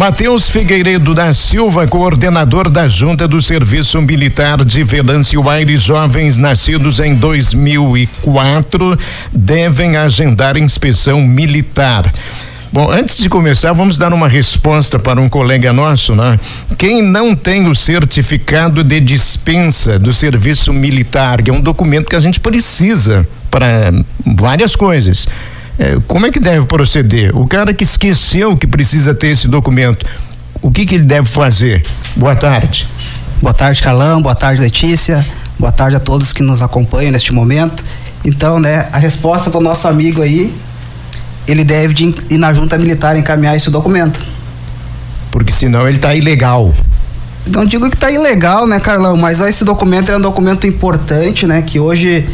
Matheus Figueiredo da Silva, coordenador da Junta do Serviço Militar de Venâncio Aires, jovens nascidos em 2004 devem agendar inspeção militar. Bom, antes de começar, vamos dar uma resposta para um colega nosso, né? Quem não tem o certificado de dispensa do serviço militar, que é um documento que a gente precisa para várias coisas é, como é que deve proceder? O cara que esqueceu que precisa ter esse documento, o que, que ele deve fazer? Boa tarde. Boa tarde, Carlão. Boa tarde, Letícia. Boa tarde a todos que nos acompanham neste momento. Então, né, a resposta para o nosso amigo aí, ele deve de ir na junta militar encaminhar esse documento. Porque senão ele está ilegal. Não digo que está ilegal, né, Carlão? Mas esse documento é um documento importante, né? Que hoje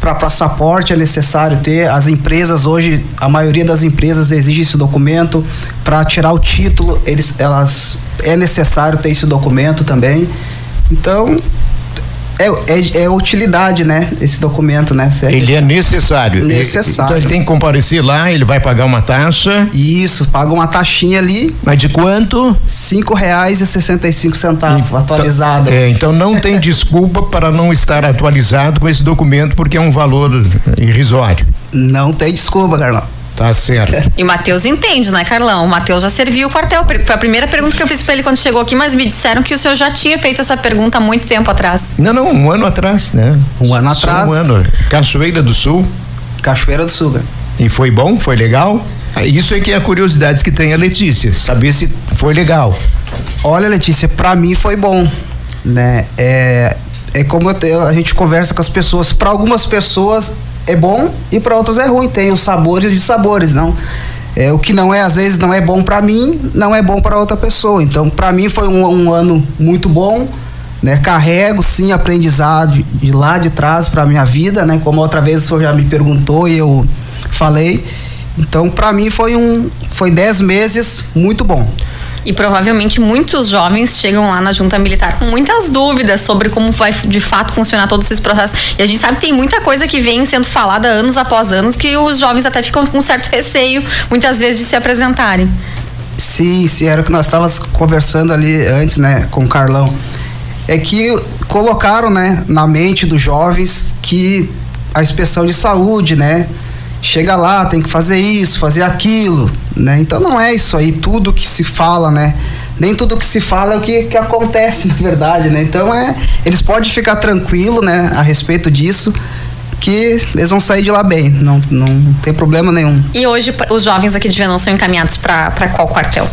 para passaporte é necessário ter. As empresas hoje, a maioria das empresas exige esse documento para tirar o título. Eles, elas é necessário ter esse documento também. Então é, é, é, utilidade, né? Esse documento, né? Certo? Ele é necessário. Necessário. Então ele tem que comparecer lá, ele vai pagar uma taxa. Isso, paga uma taxinha ali. Mas de quanto? Cinco reais e sessenta e cinco centavos, então, atualizado. É, então não tem desculpa para não estar atualizado com esse documento, porque é um valor irrisório. Não tem desculpa, Carlão. Tá certo. E o Matheus entende, né, Carlão? O Matheus já serviu o quartel. Foi a primeira pergunta que eu fiz para ele quando chegou aqui, mas me disseram que o senhor já tinha feito essa pergunta há muito tempo atrás. Não, não, um ano atrás, né? Um ano Só atrás. Um ano. Cachoeira do Sul. Cachoeira do Sul, né? E foi bom? Foi legal? Isso é que é a curiosidade que tem a Letícia, saber se foi legal. Olha, Letícia, para mim foi bom, né? É, é como eu, a gente conversa com as pessoas. Para algumas pessoas é bom e para outros é ruim. Tem os sabores de sabores, não. É, o que não é, às vezes, não é bom para mim, não é bom para outra pessoa. Então, para mim foi um, um, ano muito bom, né? Carrego, sim, aprendizado de, de lá de trás para minha vida, né? Como outra vez o senhor já me perguntou e eu falei. Então, para mim foi um, foi dez meses muito bom. E provavelmente muitos jovens chegam lá na junta militar com muitas dúvidas sobre como vai de fato funcionar todos esses processos. E a gente sabe que tem muita coisa que vem sendo falada anos após anos que os jovens até ficam com certo receio, muitas vezes, de se apresentarem. Sim, sim, era o que nós estávamos conversando ali antes, né, com o Carlão. É que colocaram, né, na mente dos jovens que a inspeção de saúde, né, chega lá, tem que fazer isso, fazer aquilo, né? Então não é isso aí, tudo que se fala, né? Nem tudo que se fala é o que, que acontece, na verdade, né? Então é, eles podem ficar tranquilo, né, a respeito disso, que eles vão sair de lá bem, não, não tem problema nenhum. E hoje os jovens aqui de Venão são encaminhados para qual quartel?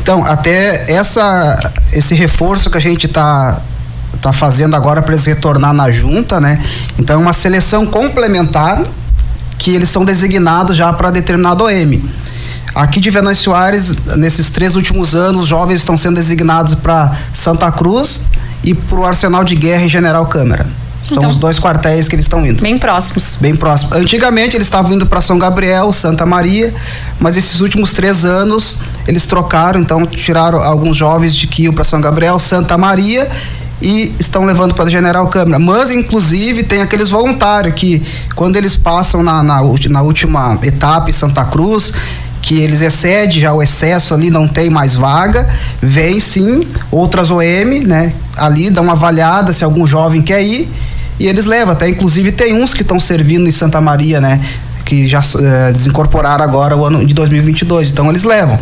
Então, até essa, esse reforço que a gente está tá fazendo agora para eles retornar na junta, né? Então, é uma seleção complementar que eles são designados já para determinado OM. Aqui de Venâncio Soares, nesses três últimos anos, os jovens estão sendo designados para Santa Cruz e para o Arsenal de Guerra em General Câmara. São então, os dois quartéis que eles estão indo. Bem próximos. Bem próximos. Antigamente eles estavam indo para São Gabriel, Santa Maria, mas esses últimos três anos eles trocaram, então tiraram alguns jovens de iam para São Gabriel, Santa Maria e estão levando para General Câmara. Mas, inclusive, tem aqueles voluntários que, quando eles passam na, na, na última etapa em Santa Cruz, que eles excedem já o excesso ali, não tem mais vaga, vem sim outras OM, né? Ali dão uma avaliada se algum jovem quer ir e eles levam. Até inclusive tem uns que estão servindo em Santa Maria, né? Que já uh, desincorporaram agora o ano de 2022. Então eles levam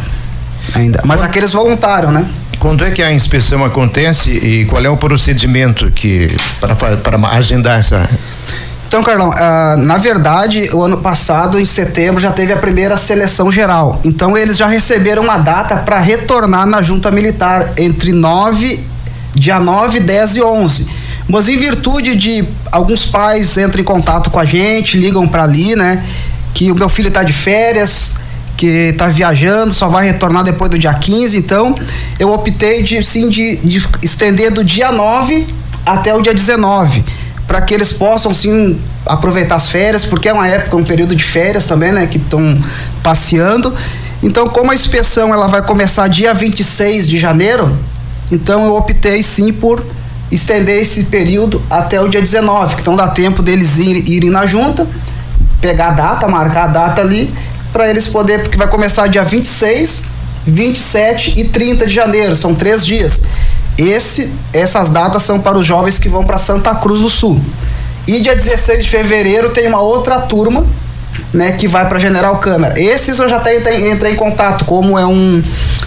ainda. Mas aqueles voluntários, né? Quando é que a inspeção acontece e qual é o procedimento que para, para agendar essa? Então, Carlão, uh, na verdade, o ano passado, em setembro, já teve a primeira seleção geral. Então, eles já receberam uma data para retornar na junta militar entre 9, dia 9, 10 e 11. Mas, em virtude de alguns pais entram em contato com a gente, ligam para ali, né? Que o meu filho está de férias, que está viajando, só vai retornar depois do dia 15, então eu optei de sim de, de estender do dia 9 até o dia 19, para que eles possam sim aproveitar as férias, porque é uma época, um período de férias também, né, que estão passeando. Então, como a inspeção ela vai começar dia 26 de janeiro, então eu optei sim por estender esse período até o dia 19, então dá tempo deles irem, irem na junta, pegar a data, marcar a data ali para eles poder, porque vai começar dia 26 27 e 30 de janeiro, são três dias. Esse, essas datas são para os jovens que vão para Santa Cruz do Sul. E dia 16 de fevereiro tem uma outra turma, né, que vai para General Câmara. Esses eu já entrei, entrei em contato, como é um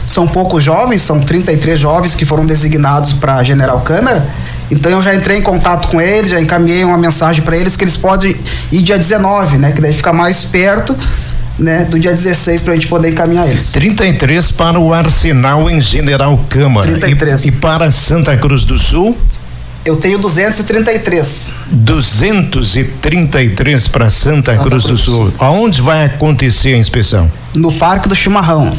são poucos jovens, são 33 jovens que foram designados para General Câmara. Então eu já entrei em contato com eles, já encaminhei uma mensagem para eles que eles podem ir dia 19, né, que daí fica mais perto né, do dia 16 para a gente poder encaminhar eles. 33 para o Arsenal em General Câmara. 33. E, e para Santa Cruz do Sul? Eu tenho 233. 233 para Santa, Santa Cruz, Cruz, do Sul. Aonde vai acontecer a inspeção? No Parque do Chimarrão.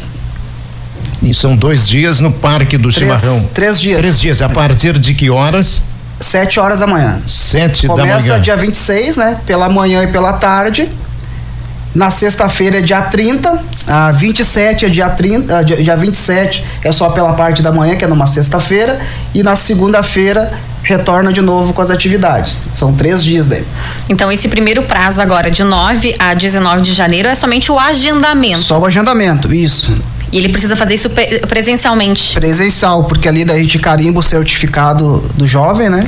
E são dois dias no Parque do três, Chimarrão. Três dias. Três dias. A partir de que horas? Sete horas da manhã. Sete Começa da manhã. Começa dia 26, né? Pela manhã e pela tarde. Na sexta-feira é dia 30, a 27 é dia 30, uh, dia, dia 27 é só pela parte da manhã, que é numa sexta-feira, e na segunda-feira retorna de novo com as atividades. São três dias daí. Então, esse primeiro prazo agora, de 9 a 19 de janeiro, é somente o agendamento. Só o agendamento, isso. E ele precisa fazer isso presencialmente? Presencial, porque ali daí a gente carimba o certificado do jovem, né?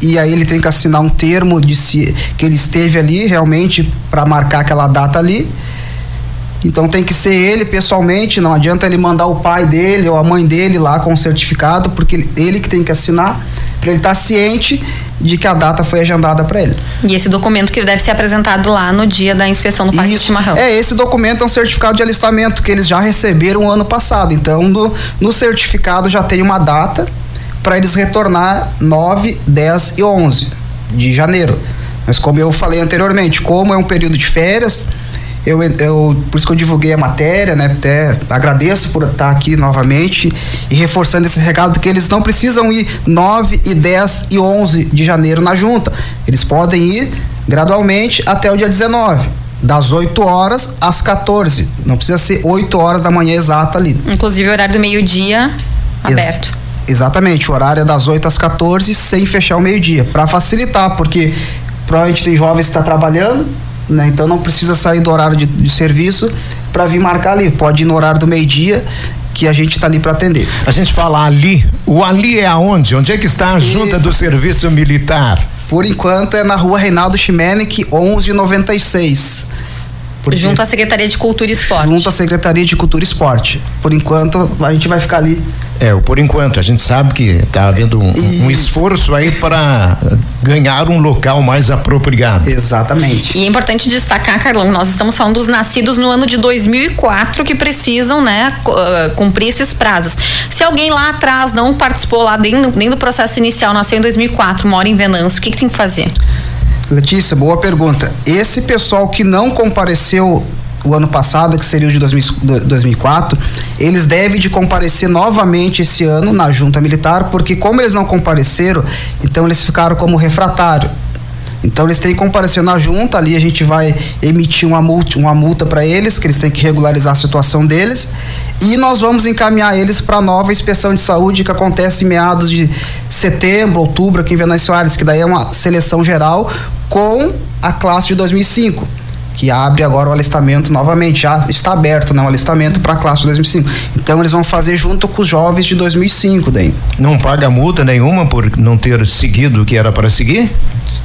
E aí ele tem que assinar um termo de se, que ele esteve ali realmente para marcar aquela data ali. Então tem que ser ele pessoalmente, não adianta ele mandar o pai dele ou a mãe dele lá com o certificado, porque ele, ele que tem que assinar para ele estar tá ciente de que a data foi agendada para ele. E esse documento que deve ser apresentado lá no dia da inspeção no Parque Isso, de Chimarrão. É, esse documento é um certificado de alistamento que eles já receberam ano passado. Então, no, no certificado já tem uma data para eles retornar 9, 10 e 11 de janeiro. Mas como eu falei anteriormente, como é um período de férias, eu, eu, por isso que eu divulguei a matéria, né? Até agradeço por estar aqui novamente e reforçando esse recado que eles não precisam ir 9 e 10 e 11 de janeiro na junta. Eles podem ir gradualmente até o dia 19 das 8 horas às 14. Não precisa ser 8 horas da manhã exata ali. Inclusive o horário do meio-dia aberto. Ex Exatamente, o horário é das 8 às 14 sem fechar o meio-dia, para facilitar, porque provavelmente tem jovens que estão tá trabalhando, né? Então não precisa sair do horário de, de serviço para vir marcar ali, pode ir no horário do meio-dia que a gente está ali para atender. A gente fala ali, o ali é aonde? Onde é que está a junta e... do serviço militar? Por enquanto é na rua Reinaldo Ximenec, 1196. Porque junto à Secretaria de Cultura e Esporte. Junto à Secretaria de Cultura e Esporte. Por enquanto, a gente vai ficar ali é, por enquanto, a gente sabe que está havendo um, um, esforço aí para ganhar um local mais apropriado. Exatamente. E é importante destacar, Carlão, nós estamos falando dos nascidos no ano de 2004 que precisam, né, ah, cumprir esses prazos. Se alguém lá atrás não participou lá nem, nem do processo inicial, nasceu em 2004, mora em Venâncio, o que, que tem que fazer? Letícia, boa pergunta. Esse pessoal que não compareceu o ano passado, que seria o de 2004, eles devem de comparecer novamente esse ano na junta militar, porque como eles não compareceram, então eles ficaram como refratário. Então eles têm que comparecer na junta, ali a gente vai emitir uma multa, uma multa para eles, que eles têm que regularizar a situação deles, e nós vamos encaminhar eles para a nova inspeção de saúde que acontece em meados de setembro, outubro aqui em Venâncio Soares, que daí é uma seleção geral com a classe de 2005 que abre agora o alistamento novamente, já está aberto né, o alistamento para a classe de 2005. Então eles vão fazer junto com os jovens de 2005 daí. Não paga multa nenhuma por não ter seguido o que era para seguir?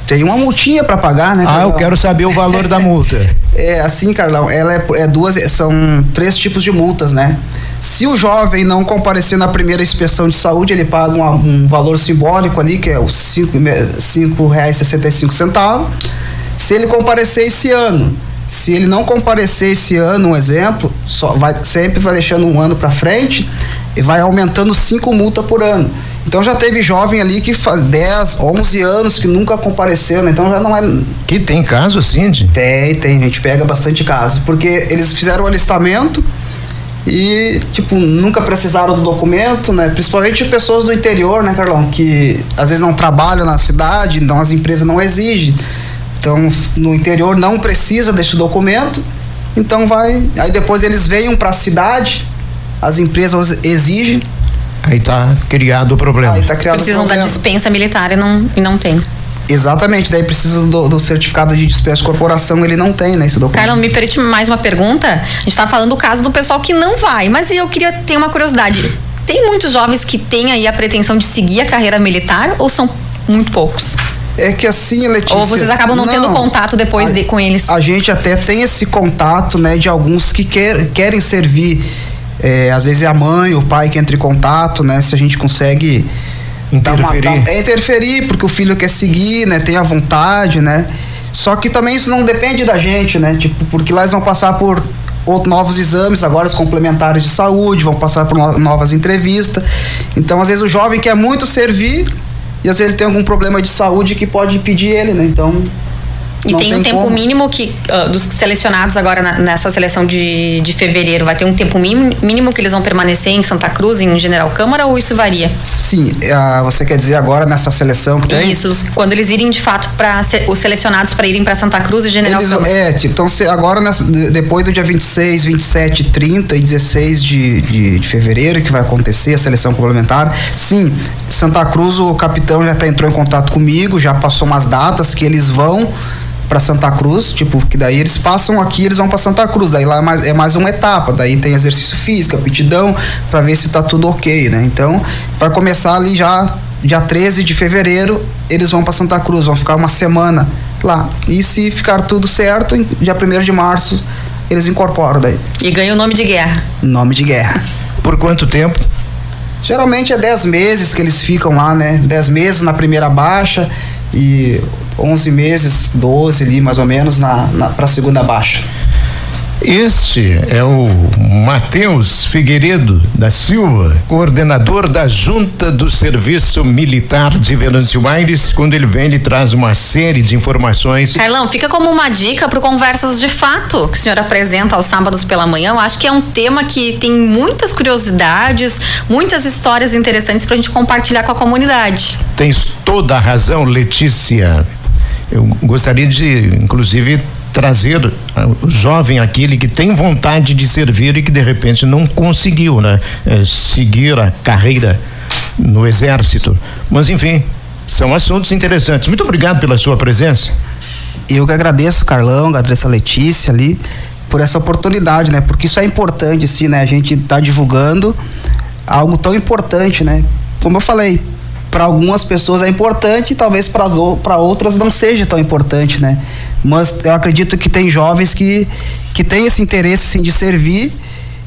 Tem uma multinha para pagar, né? Ah, Carlão? eu quero saber o valor da multa. É assim, Carlão, ela é, é duas, são três tipos de multas, né? Se o jovem não comparecer na primeira inspeção de saúde, ele paga um, um valor simbólico ali, que é os R$ 5,65 se ele comparecer esse ano, se ele não comparecer esse ano, um exemplo, só vai sempre vai deixando um ano para frente e vai aumentando cinco multas por ano. Então já teve jovem ali que faz 10, 11 anos que nunca compareceu, né? Então já não é. Que tem caso, Cindy? Tem, tem. A gente pega bastante caso. Porque eles fizeram o alistamento e, tipo, nunca precisaram do documento, né? Principalmente pessoas do interior, né, Carlão? Que às vezes não trabalham na cidade, então as empresas não exigem. Então, no interior não precisa desse documento, então vai. Aí depois eles venham para a cidade, as empresas exigem. Aí está criado o problema. Aí tá criado Precisam o problema. da dispensa militar e não, e não tem. Exatamente, daí precisa do, do certificado de dispensa de corporação, ele não tem, né, esse documento. Carlão, me permite mais uma pergunta? A gente tá falando do caso do pessoal que não vai, mas eu queria ter uma curiosidade. Tem muitos jovens que têm aí a pretensão de seguir a carreira militar ou são muito poucos? É que assim, Letícia. Ou vocês acabam não, não tendo contato depois a, de, com eles? A gente até tem esse contato, né, de alguns que quer, querem servir. É, às vezes é a mãe, o pai que entra em contato, né? Se a gente consegue interferir. Uma, é interferir, porque o filho quer seguir, né? Tem a vontade, né? Só que também isso não depende da gente, né? Tipo, porque lá eles vão passar por outros novos exames, agora os complementares de saúde, vão passar por novas entrevistas. Então, às vezes, o jovem quer muito servir e às vezes ele tem algum problema de saúde que pode impedir ele, né? Então, e tem, tem um tempo como. mínimo que uh, dos selecionados agora na, nessa seleção de, de fevereiro vai ter um tempo mínimo, que eles vão permanecer em Santa Cruz, em General Câmara, ou isso varia? Sim, uh, você quer dizer agora nessa seleção que tem? Isso, quando eles irem de fato para os selecionados para irem para Santa Cruz e General eles, Câmara. É, tipo, então se, agora nessa, depois do dia 26, 27, 30 e 16 de, de, de fevereiro que vai acontecer a seleção complementar, sim, Santa Cruz o capitão já tá, entrou em contato comigo, já passou umas datas que eles vão para Santa Cruz, tipo, que daí eles passam aqui, eles vão para Santa Cruz, daí lá é mais, é mais uma etapa, daí tem exercício físico, aptidão, para ver se tá tudo ok, né? Então, vai começar ali já dia 13 de fevereiro, eles vão para Santa Cruz, vão ficar uma semana lá. E se ficar tudo certo, dia 1 de março, eles incorporam daí. E ganha o nome de guerra. Nome de guerra. Por quanto tempo? Geralmente é 10 meses que eles ficam lá, né? 10 meses na primeira baixa e 11 meses, 12 ali mais ou menos na, na para a segunda baixa. Este é o Matheus Figueiredo da Silva, coordenador da Junta do Serviço Militar de Venâncio Aires. Quando ele vem, ele traz uma série de informações. Carlão, fica como uma dica para Conversas de Fato, que o senhor apresenta aos sábados pela manhã. Eu acho que é um tema que tem muitas curiosidades, muitas histórias interessantes para a gente compartilhar com a comunidade. Tens toda a razão, Letícia. Eu gostaria de, inclusive, trazer ah, o jovem aquele que tem vontade de servir e que de repente não conseguiu, né? É, seguir a carreira no exército. Mas enfim, são assuntos interessantes. Muito obrigado pela sua presença. Eu que agradeço, Carlão, agradeço a Letícia ali por essa oportunidade, né? Porque isso é importante, assim, né? A gente tá divulgando algo tão importante, né? Como eu falei, para algumas pessoas é importante, talvez para outras não seja tão importante, né? Mas eu acredito que tem jovens que, que têm esse interesse sim, de servir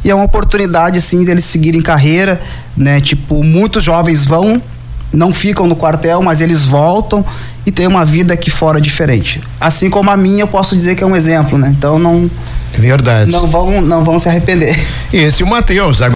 e é uma oportunidade assim deles seguirem carreira, né? Tipo, muitos jovens vão, não ficam no quartel, mas eles voltam e têm uma vida aqui fora diferente. Assim como a minha, eu posso dizer que é um exemplo, né? Então não Verdade. Não vão não vão se arrepender. Esse é o Matheus